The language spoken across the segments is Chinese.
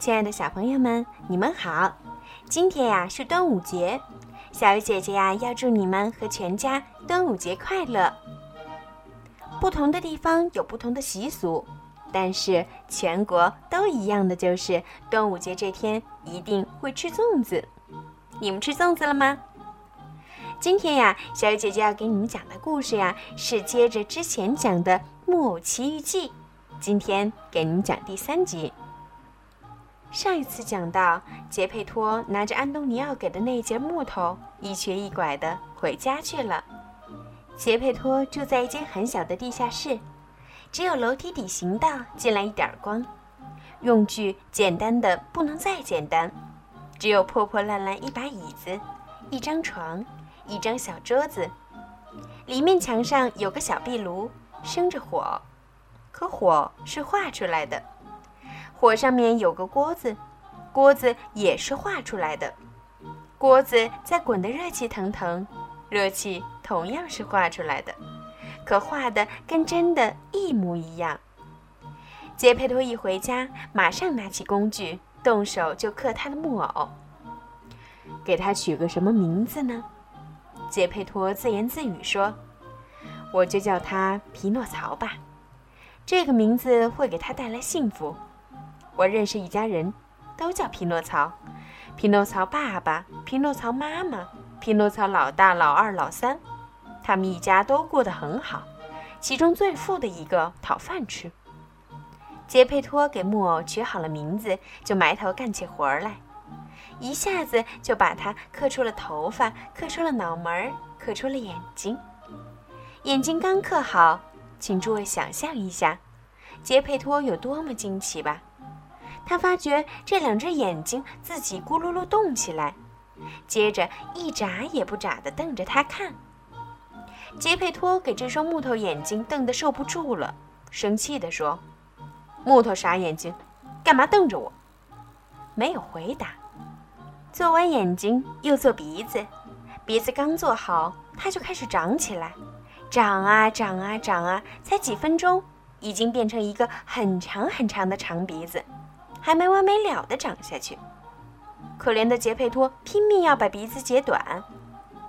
亲爱的小朋友们，你们好！今天呀是端午节，小鱼姐姐呀要祝你们和全家端午节快乐。不同的地方有不同的习俗，但是全国都一样的就是端午节这天一定会吃粽子。你们吃粽子了吗？今天呀，小鱼姐姐要给你们讲的故事呀是接着之前讲的《木偶奇遇记》，今天给你们讲第三集。上一次讲到，杰佩托拿着安东尼奥给的那节木头，一瘸一拐的回家去了。杰佩托住在一间很小的地下室，只有楼梯底行道进来一点光，用具简单的不能再简单，只有破破烂烂一把椅子，一张床，一张小桌子，里面墙上有个小壁炉，生着火，可火是画出来的。火上面有个锅子，锅子也是画出来的。锅子在滚得热气腾腾，热气同样是画出来的，可画的跟真的一模一样。杰佩托一回家，马上拿起工具，动手就刻他的木偶。给他取个什么名字呢？杰佩托自言自语说：“我就叫他匹诺曹吧，这个名字会给他带来幸福。”我认识一家人，都叫匹诺曹。匹诺曹爸爸，匹诺曹妈妈，匹诺曹老大、老二、老三，他们一家都过得很好。其中最富的一个讨饭吃。杰佩托给木偶取好了名字，就埋头干起活来，一下子就把它刻出了头发，刻出了脑门，刻出了眼睛。眼睛刚刻好，请诸位想象一下，杰佩托有多么惊奇吧！他发觉这两只眼睛自己咕噜噜动起来，接着一眨也不眨地瞪着他看。杰佩托给这双木头眼睛瞪得受不住了，生气地说：“木头傻眼睛，干嘛瞪着我？”没有回答。做完眼睛，又做鼻子，鼻子刚做好，它就开始长起来，长啊长啊长啊，才几分钟，已经变成一个很长很长的长鼻子。还没完没了地长下去，可怜的杰佩托拼命要把鼻子截短，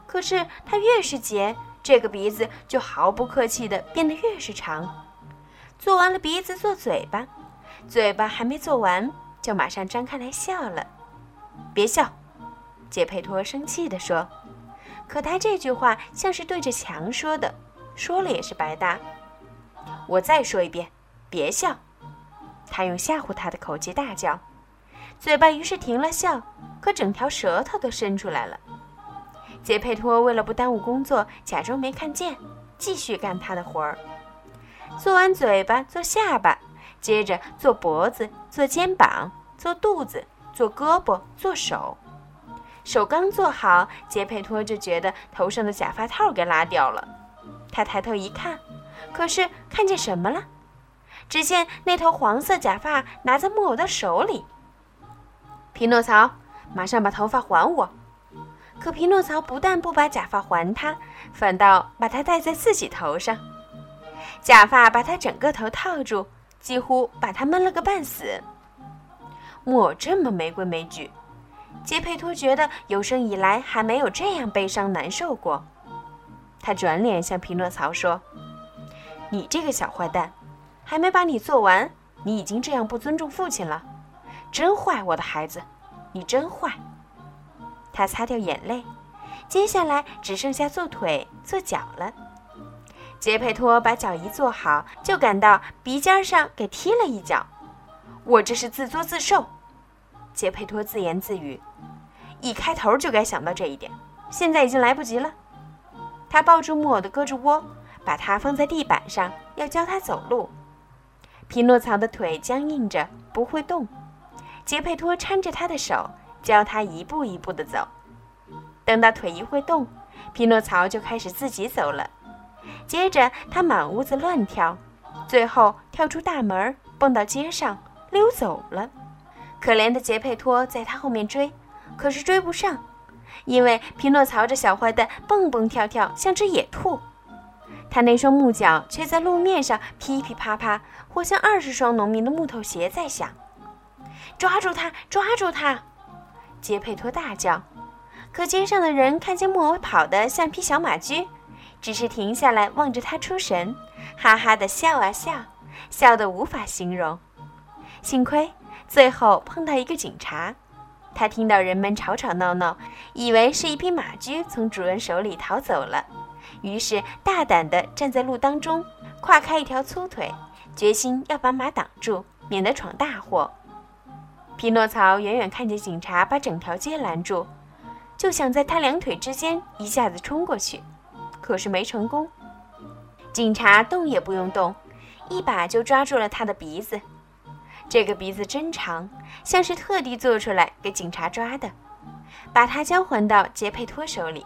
可是他越是截，这个鼻子就毫不客气地变得越是长。做完了鼻子，做嘴巴，嘴巴还没做完，就马上张开来笑了。别笑，杰佩托生气地说。可他这句话像是对着墙说的，说了也是白搭。我再说一遍，别笑。他用吓唬他的口气大叫，嘴巴于是停了笑，可整条舌头都伸出来了。杰佩托为了不耽误工作，假装没看见，继续干他的活儿。做完嘴巴，做下巴，接着做脖子，做肩膀，做肚子，做胳膊，做手。手刚做好，杰佩托就觉得头上的假发套给拉掉了。他抬头一看，可是看见什么了？只见那头黄色假发拿在木偶的手里。匹诺曹，马上把头发还我！可匹诺曹不但不把假发还他，反倒把它戴在自己头上。假发把他整个头套住，几乎把他闷了个半死。木偶这么没规没矩，杰佩托觉得有生以来还没有这样悲伤难受过。他转脸向匹诺曹说：“你这个小坏蛋！”还没把你做完，你已经这样不尊重父亲了，真坏，我的孩子，你真坏。他擦掉眼泪，接下来只剩下做腿、做脚了。杰佩托把脚一做好，就感到鼻尖上给踢了一脚。我这是自作自受。杰佩托自言自语，一开头就该想到这一点，现在已经来不及了。他抱住木偶的胳肢窝，把它放在地板上，要教他走路。匹诺曹的腿僵硬着，不会动。杰佩托搀着他的手，教他一步一步地走。等到腿一会动，匹诺曹就开始自己走了。接着他满屋子乱跳，最后跳出大门，蹦到街上溜走了。可怜的杰佩托在他后面追，可是追不上，因为匹诺曹这小坏蛋蹦蹦跳跳，像只野兔。他那双木脚却在路面上噼噼啪啪，或像二十双农民的木头鞋在响。抓住他，抓住他！杰佩托大叫。可街上的人看见木偶跑得像匹小马驹，只是停下来望着他出神，哈哈的笑啊笑，笑得无法形容。幸亏最后碰到一个警察，他听到人们吵吵闹闹，以为是一匹马驹从主人手里逃走了，于是大胆地站在路当中，跨开一条粗腿，决心要把马挡住，免得闯大祸。匹诺曹远远看见警察把整条街拦住。就想在他两腿之间一下子冲过去，可是没成功。警察动也不用动，一把就抓住了他的鼻子。这个鼻子真长，像是特地做出来给警察抓的。把他交还到杰佩托手里。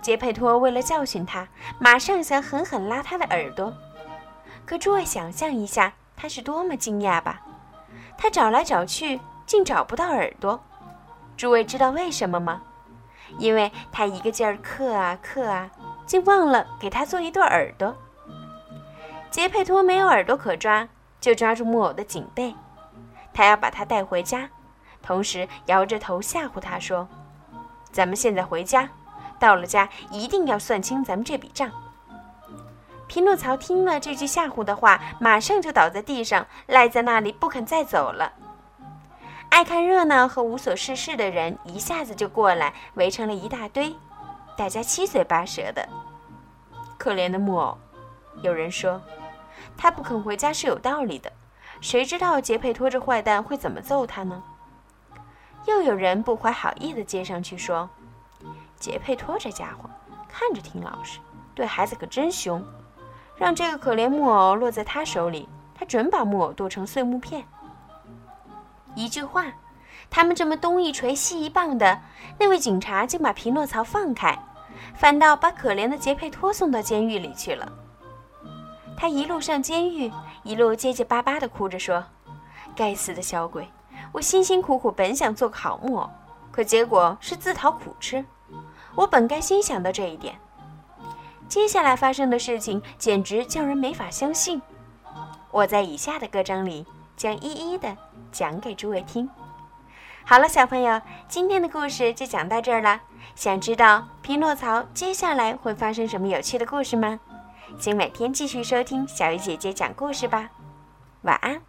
杰佩托为了教训他，马上想狠狠拉他的耳朵。可诸位想象一下，他是多么惊讶吧！他找来找去，竟找不到耳朵。诸位知道为什么吗？因为他一个劲儿刻啊刻啊，竟忘了给他做一对耳朵。杰佩托没有耳朵可抓，就抓住木偶的颈背，他要把他带回家，同时摇着头吓唬他说：“咱们现在回家，到了家一定要算清咱们这笔账。”匹诺曹听了这句吓唬的话，马上就倒在地上，赖在那里不肯再走了。爱看热闹和无所事事的人一下子就过来，围成了一大堆，大家七嘴八舌的。可怜的木偶，有人说，他不肯回家是有道理的。谁知道杰佩托这坏蛋会怎么揍他呢？又有人不怀好意的接上去说，杰佩托这家伙看着挺老实，对孩子可真凶，让这个可怜木偶落在他手里，他准把木偶剁成碎木片。一句话，他们这么东一锤西一棒的，那位警察竟把匹诺曹放开，反倒把可怜的杰佩托送到监狱里去了。他一路上监狱，一路结结巴巴地哭着说：“该死的小鬼！我辛辛苦苦本想做个好木偶，可结果是自讨苦吃。我本该先想到这一点。接下来发生的事情简直叫人没法相信。我在以下的歌章里。”将一一的讲给诸位听。好了，小朋友，今天的故事就讲到这儿了。想知道匹诺曹接下来会发生什么有趣的故事吗？请每天继续收听小鱼姐姐讲故事吧。晚安。